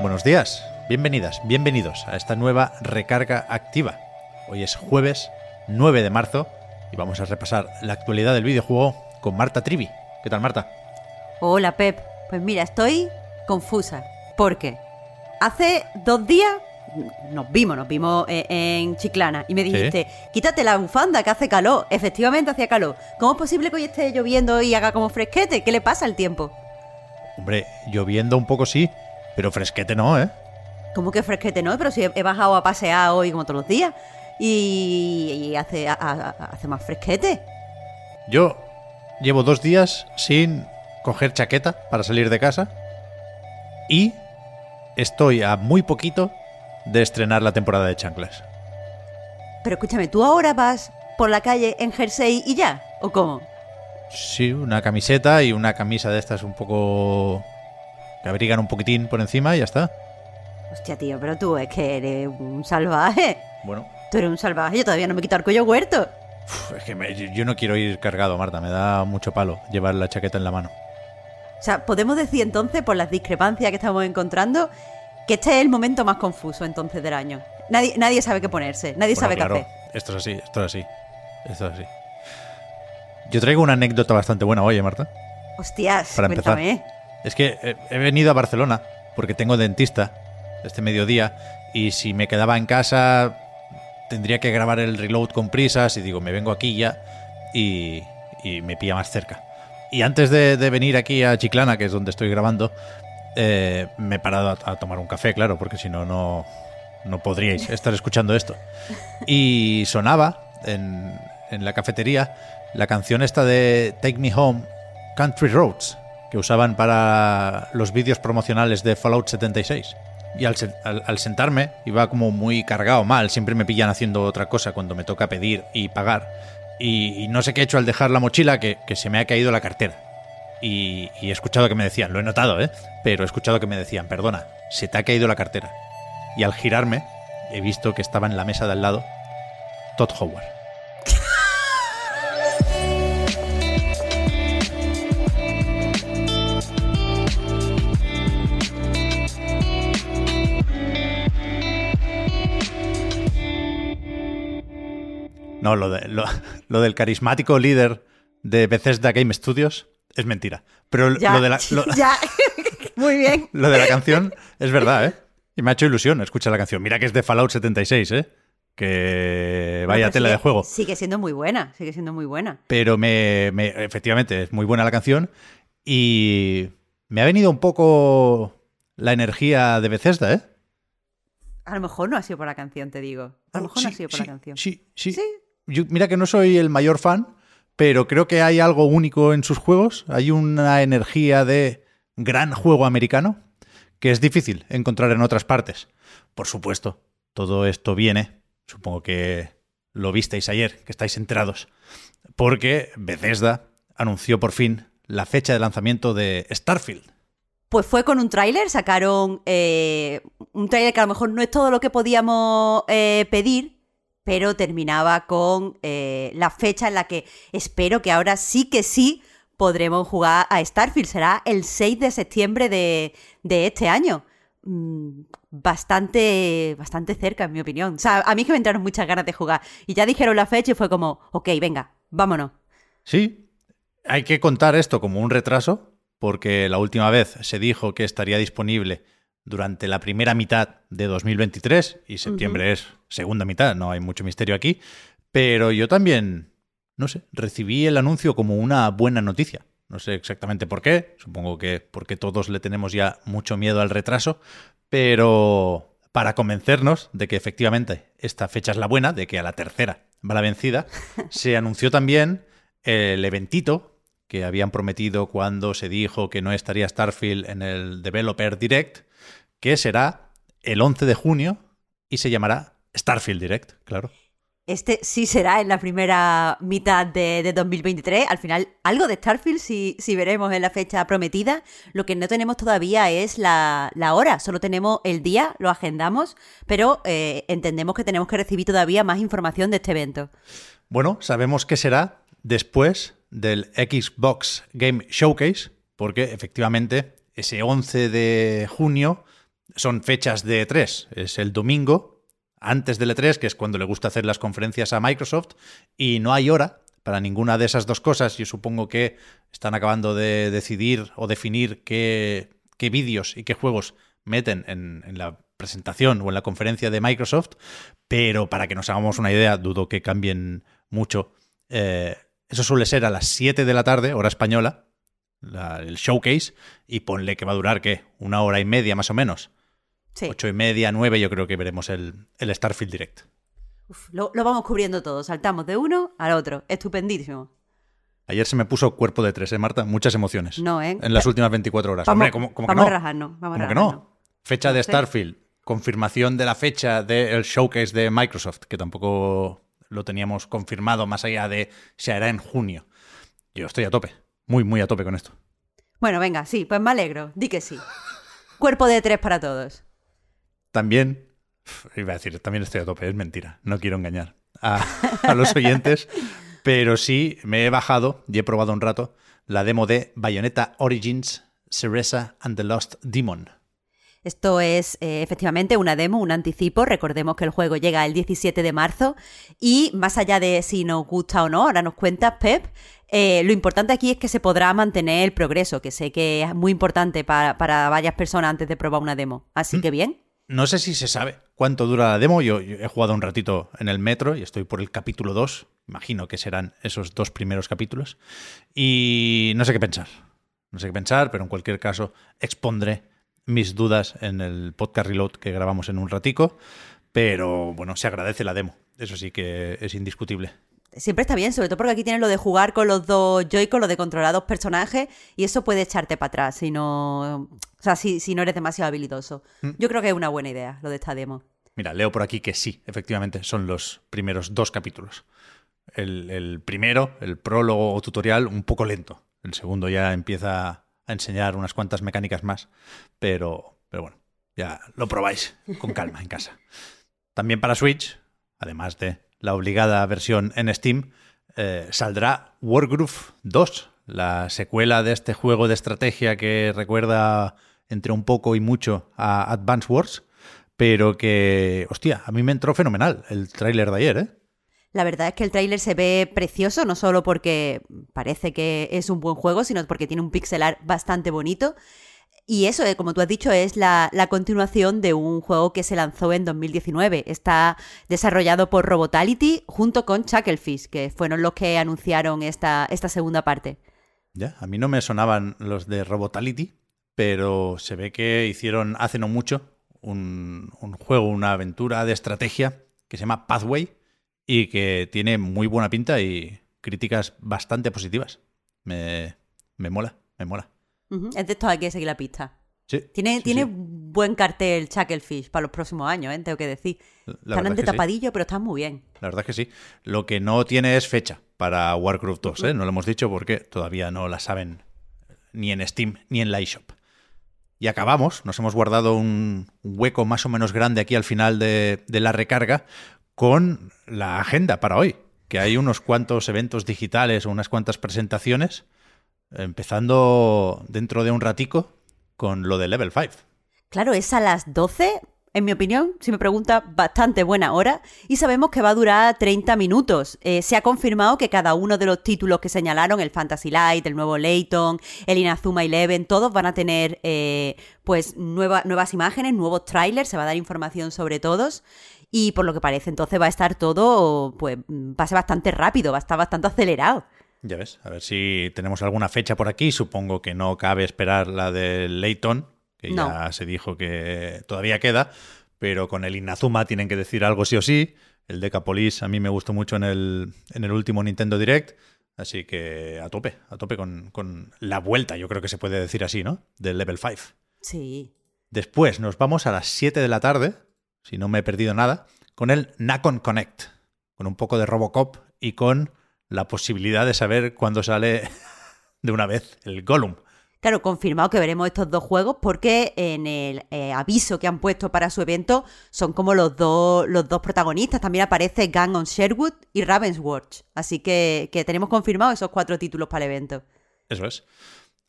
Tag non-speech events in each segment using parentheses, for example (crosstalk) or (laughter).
Buenos días, bienvenidas, bienvenidos a esta nueva recarga activa. Hoy es jueves 9 de marzo y vamos a repasar la actualidad del videojuego con Marta Trivi. ¿Qué tal, Marta? Hola, Pep. Pues mira, estoy confusa. ¿Por qué? Hace dos días nos vimos, nos vimos eh, en Chiclana y me dijiste, quítate la bufanda que hace calor. Efectivamente hacía calor. ¿Cómo es posible que hoy esté lloviendo y haga como fresquete? ¿Qué le pasa al tiempo? Hombre, lloviendo un poco sí, pero fresquete no, ¿eh? ¿Cómo que fresquete no? Pero si he, he bajado a pasear hoy como todos los días y, y hace, a- a- hace más fresquete. Yo llevo dos días sin coger chaqueta para salir de casa y estoy a muy poquito de estrenar la temporada de chanclas. Pero escúchame, ¿tú ahora vas por la calle en jersey y ya? ¿O cómo? Sí, una camiseta y una camisa de estas un poco... que abrigan un poquitín por encima y ya está. Hostia, tío, pero tú es que eres un salvaje. Bueno, Tú eres un salvaje, yo todavía no me he quitado el cuello huerto. uf, es que me- yo no quiero ir cargado, Marta, me da mucho palo llevar la chaqueta en la mano. O sea, podemos decir entonces, por las discrepancias que estamos encontrando, que este es el momento más confuso entonces del año. Nadie, nadie sabe qué ponerse, nadie Bueno, sabe claro, qué hacer. Esto es así, esto es así. Esto es así. Yo traigo una anécdota bastante buena hoy, ¿eh, Marta. Hostias, Para empezar. cuéntame. Es que eh, he venido a Barcelona porque tengo dentista este mediodía y si me quedaba en casa tendría que grabar el reload con prisas y digo, me vengo aquí ya y, y me pilla más cerca. Y antes de, venir aquí a Chiclana, que es donde estoy grabando, eh, me he parado a, a tomar un café, claro, porque si no, no, no podríais estar escuchando esto. Y sonaba en, en la cafetería la canción esta de Take Me Home, Country Roads, que usaban para los vídeos promocionales de Fallout 76. Y al, al- sentarme iba como muy cargado mal, siempre me pillan haciendo otra cosa cuando me toca pedir y pagar. Y, no sé qué he hecho al dejar la mochila, que, que se me ha caído la cartera. Y, y he escuchado que me decían, lo he notado, ¿eh? Pero he escuchado que me decían, perdona, se te ha caído la cartera. Y al girarme, he visto que estaba en la mesa de al lado Todd Howard. No, lo, de, lo, lo del carismático líder de Bethesda Game Studios es mentira. Pero Ya, lo de la, lo- (laughs) ya. (laughs) Muy bien. (laughs) lo de la canción es verdad, ¿eh? Y me ha hecho ilusión escuchar la canción. Mira que es de Fallout 76, ¿eh? Que vaya Pero tela sigue- de juego. Sigue siendo muy buena, sigue siendo muy buena. Pero me, me- efectivamente es muy buena la canción y me ha venido un poco la energía de Bethesda, ¿eh? A lo mejor no ha sido por la canción, te digo. A lo mejor no ha sido por sí, la canción. Sí, sí. Sí. Mira que no soy el mayor fan, pero creo que hay algo único en sus juegos. Hay una energía de gran juego americano que es difícil encontrar en otras partes. Por supuesto, todo esto viene, supongo que lo visteis ayer, que estáis enterados, porque Bethesda anunció por fin la fecha de lanzamiento de Starfield. Pues fue con un tráiler, sacaron eh, un tráiler que a lo mejor no es todo lo que podíamos eh, pedir, pero terminaba con eh, la fecha en la que espero que ahora sí que sí podremos jugar a Starfield. Será el 6 de septiembre de, de este año. Mm, Bastante, bastante cerca, en mi opinión. O sea, a mí que me entraron muchas ganas de jugar. Y ya dijeron la fecha y fue como, ok, venga, vámonos. Sí, hay que contar esto como un retraso, porque la última vez se dijo que estaría disponible durante la primera mitad de 2023 y septiembre es segunda mitad, no hay mucho misterio aquí, pero yo también, no sé, recibí el anuncio como una buena noticia. No sé exactamente por qué, supongo que porque todos le tenemos ya mucho miedo al retraso, pero para convencernos de que efectivamente esta fecha es la buena, de que a la tercera va la vencida, (laughs) se anunció también el eventito que habían prometido cuando se dijo que no estaría Starfield en el Developer Direct, que será el 11 de junio y se llamará Starfield Direct, claro. Este sí será en la primera mitad de, 2023. Al final, algo de Starfield si, si, veremos en la fecha prometida. Lo que no tenemos todavía es la, hora. Solo tenemos el día, lo agendamos, pero eh, entendemos que tenemos que recibir todavía más información de este evento. Bueno, sabemos que será después del Xbox Game Showcase, porque efectivamente ese 11 de junio son fechas de E3. Es el domingo antes del E3, que es cuando le gusta hacer las conferencias a Microsoft, y no hay hora para ninguna de esas dos cosas. Yo supongo que están acabando de decidir o definir qué, qué vídeos y qué juegos meten en, la presentación o en la conferencia de Microsoft, pero para que nos hagamos una idea, dudo que cambien mucho. Eh, eso suele ser a las 7 de la tarde, hora española, el showcase, y ponle que va a durar, ¿qué? Una hora y media más o menos. Sí. Ocho y media, nueve, yo creo que veremos el, Starfield Direct. lo, vamos cubriendo todo, saltamos de uno al otro. Estupendísimo. Ayer se me puso cuerpo de tres, ¿eh, Marta? Muchas emociones. No, ¿eh? En las últimas 24 horas. Vamos, Hombre, vamos a rajarnos. Vamos que no? Fecha de Starfield, confirmación de la fecha del showcase de Microsoft, que tampoco lo teníamos confirmado más allá de se hará en junio. Yo estoy a tope, muy, muy a tope con esto. Bueno, venga, sí, pues me alegro, di que sí. Cuerpo de tres para todos. También, iba a decir, también estoy a tope, es mentira, no quiero engañar a, a los oyentes, pero sí me he bajado y he probado un rato la demo de Bayonetta Origins, Cereza and the Lost Demon. Esto es eh, efectivamente una demo, un anticipo. Recordemos que el juego llega el 17 de marzo y más allá de si nos gusta o no, ahora nos cuenta Pep, eh, lo importante aquí es que se podrá mantener el progreso, que sé que es muy importante para, varias personas antes de probar una demo. Así mm. que bien. No sé si se sabe cuánto dura la demo. Yo, yo, he jugado un ratito en el metro y estoy por el capítulo 2. Imagino que serán esos dos primeros capítulos. Y no sé qué pensar. No sé qué pensar, pero en cualquier caso expondré mis dudas en el podcast Reload que grabamos en un ratico, pero bueno, se agradece la demo. Eso sí que es indiscutible. Siempre está bien, sobre todo porque aquí tienes lo de jugar con los dos Joy-Con, lo de controlar dos personajes, y eso puede echarte para atrás si no, o sea, si, si no eres demasiado habilidoso. Mm. Yo creo que es una buena idea lo de esta demo. Mira, leo por aquí que sí, efectivamente, son los primeros dos capítulos. El, el primero, el prólogo o tutorial, un poco lento. El segundo ya empieza enseñar unas cuantas mecánicas más, pero, pero bueno, ya lo probáis con calma en casa. También para Switch, además de la obligada versión en Steam, eh, saldrá Wargroove 2, la secuela de este juego de estrategia que recuerda entre un poco y mucho a Advance Wars, pero que, hostia, a mí me entró fenomenal el tráiler de ayer, ¿eh? La verdad es que el tráiler se ve precioso, no solo porque parece que es un buen juego, sino porque tiene un pixelar bastante bonito. Y eso, eh, como tú has dicho, es la, continuación de un juego que se lanzó en 2019. Está desarrollado por Robotality junto con Chucklefish, que fueron los que anunciaron esta, segunda parte. Ya, a mí no me sonaban los de Robotality, pero se ve que hicieron hace no mucho un juego, una aventura de estrategia que se llama Pathway, y que tiene muy buena pinta y críticas bastante positivas. Me, mola, me mola. Es de esto hay que seguir la pista. Sí, tiene tiene buen cartel Chucklefish para los próximos años, ¿eh? tengo que decir. están ante tapadillo, pero están muy bien. La verdad es que sí. Lo que no tiene es fecha para Warcraft 2, ¿eh? No lo hemos dicho porque todavía no la saben ni en Steam ni en la eShop. Y acabamos, nos hemos guardado un hueco más o menos grande aquí al final de, de la recarga con la agenda para hoy, que hay unos cuantos eventos digitales o unas cuantas presentaciones, empezando dentro de un ratico con lo de Level 5. Claro, es a las 12, en mi opinión, si me pregunta, bastante buena hora y sabemos que va a durar 30 minutos. Eh, se ha confirmado que cada uno de los títulos que señalaron, el Fantasy Light, el nuevo Layton, el Inazuma Eleven, todos van a tener eh, pues nuevas imágenes, nuevos trailers, se va a dar información sobre todos y por lo que parece entonces va a estar todo, pues va a ser bastante rápido, va a estar bastante acelerado. Ya ves, a ver si tenemos alguna fecha por aquí, supongo que no cabe esperar la de Layton, que ya se dijo que todavía queda, pero con el Inazuma tienen que decir algo sí o sí. El Decapolis a mí me gustó mucho en el, en el último Nintendo Direct, Así que a tope, a tope con, con la vuelta, yo creo que se puede decir así, ¿no? Del level 5. Sí. Después nos vamos a las 7 de la tarde, si no me he perdido nada, con el Nacon Connect, con un poco de Robocop y con la posibilidad de saber cuándo sale (laughs) de una vez el Gollum. Claro, confirmado que veremos estos dos juegos porque en el eh, aviso que han puesto para su evento son como los dos, los dos protagonistas. También aparece Gang on Sherwood y Ravenswatch. Así que, tenemos confirmado esos cuatro títulos para el evento. Eso es.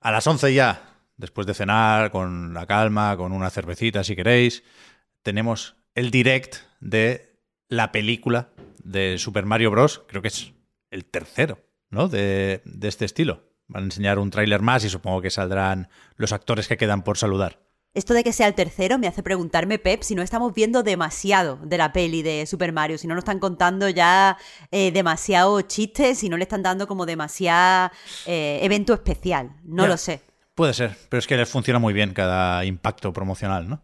A las 11 ya, después de cenar, con la calma, con una cervecita si queréis, tenemos el direct de la película de Super Mario Bros. Creo que es el tercero, ¿no? De este estilo. Van a enseñar un tráiler más y supongo que saldrán los actores que quedan por saludar. Esto de que sea el tercero me hace preguntarme, Pep, si no estamos viendo demasiado de la peli de Super Mario, si no nos están contando ya eh, demasiado chistes, si no le están dando como demasiado eh, evento especial. No lo sé. Puede ser, pero es que les funciona muy bien cada impacto promocional, ¿no?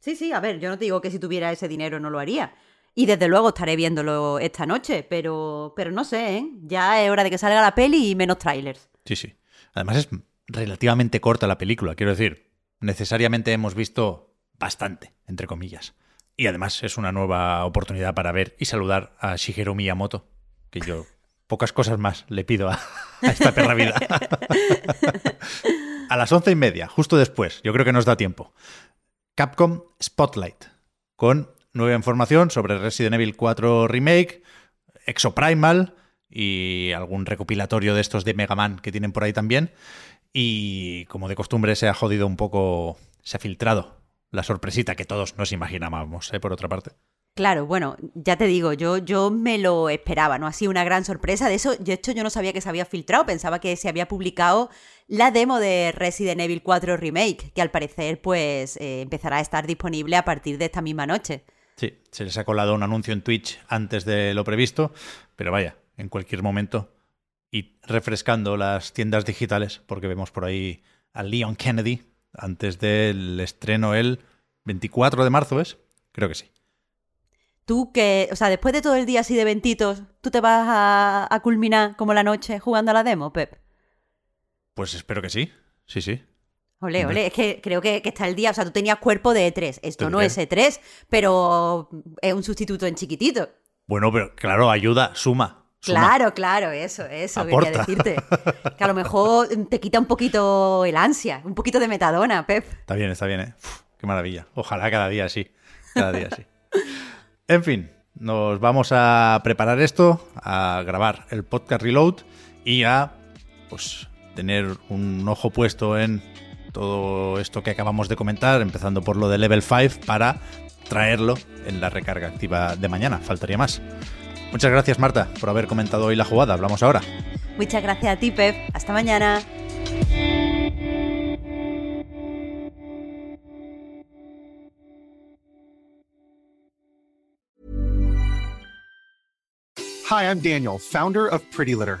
Sí, sí, a ver, yo no te digo que si tuviera ese dinero no lo haría. Y desde luego estaré viéndolo esta noche, pero, pero no sé, ¿eh? Ya es hora de que salga la peli y menos trailers. Sí, sí. Además es relativamente corta la película, quiero decir, necesariamente hemos visto bastante, entre comillas. Y además es una nueva oportunidad para ver y saludar a Shigeru Miyamoto, que yo (laughs) pocas cosas más le pido a, a esta perra vida. (laughs) a las once y media, justo después, yo creo que nos da tiempo. Capcom Spotlight, con nueva información sobre Resident Evil 4 Remake, Exoprimal y algún recopilatorio de estos de Mega Man que tienen por ahí también. Y como de costumbre se ha jodido un poco, se ha filtrado la sorpresita que todos nos imaginábamos, ¿eh? por otra parte. Claro, bueno, ya te digo, yo, yo me lo esperaba, ¿no? Ha sido una gran sorpresa. De eso, de hecho, yo no sabía que se había filtrado, pensaba que se había publicado la demo de Resident Evil 4 Remake, que al parecer, pues, eh, empezará a estar disponible a partir de esta misma noche. Sí, se les ha colado un anuncio en Twitch antes de lo previsto, pero vaya, en cualquier momento. Y refrescando las tiendas digitales, porque vemos por ahí a Leon Kennedy antes del estreno el 24 de marzo, ¿es? Creo que sí. Tú que, o sea, después de todo el día así de ventitos, ¿tú te vas a, a culminar como la noche jugando a la demo, Pep? Pues espero que sí. Sí, sí. Ole, ole, es que creo que, que está el día, o sea, tú tenías cuerpo de E3, esto Tendré. no es E3, pero es un sustituto en chiquitito. Bueno, pero claro, ayuda, suma. suma. Claro, claro, eso, eso Aporta. quería decirte. (laughs) Que a lo mejor te quita un poquito el ansia, un poquito de metadona, Pep. Está bien, está bien, ¿eh? Uf, qué maravilla. Ojalá cada día sí. Cada día sí. (laughs) En fin, nos vamos a preparar esto, a grabar el podcast Reload y a pues tener un ojo puesto en todo esto que acabamos de comentar, empezando por lo de Level 5, para traerlo en la recarga activa de mañana. Faltaría más. Muchas gracias, Marta, por haber comentado hoy la jugada. Hablamos ahora. Muchas gracias a ti, Pep. Hasta mañana. Hi, I'm Daniel, founder of Pretty Litter.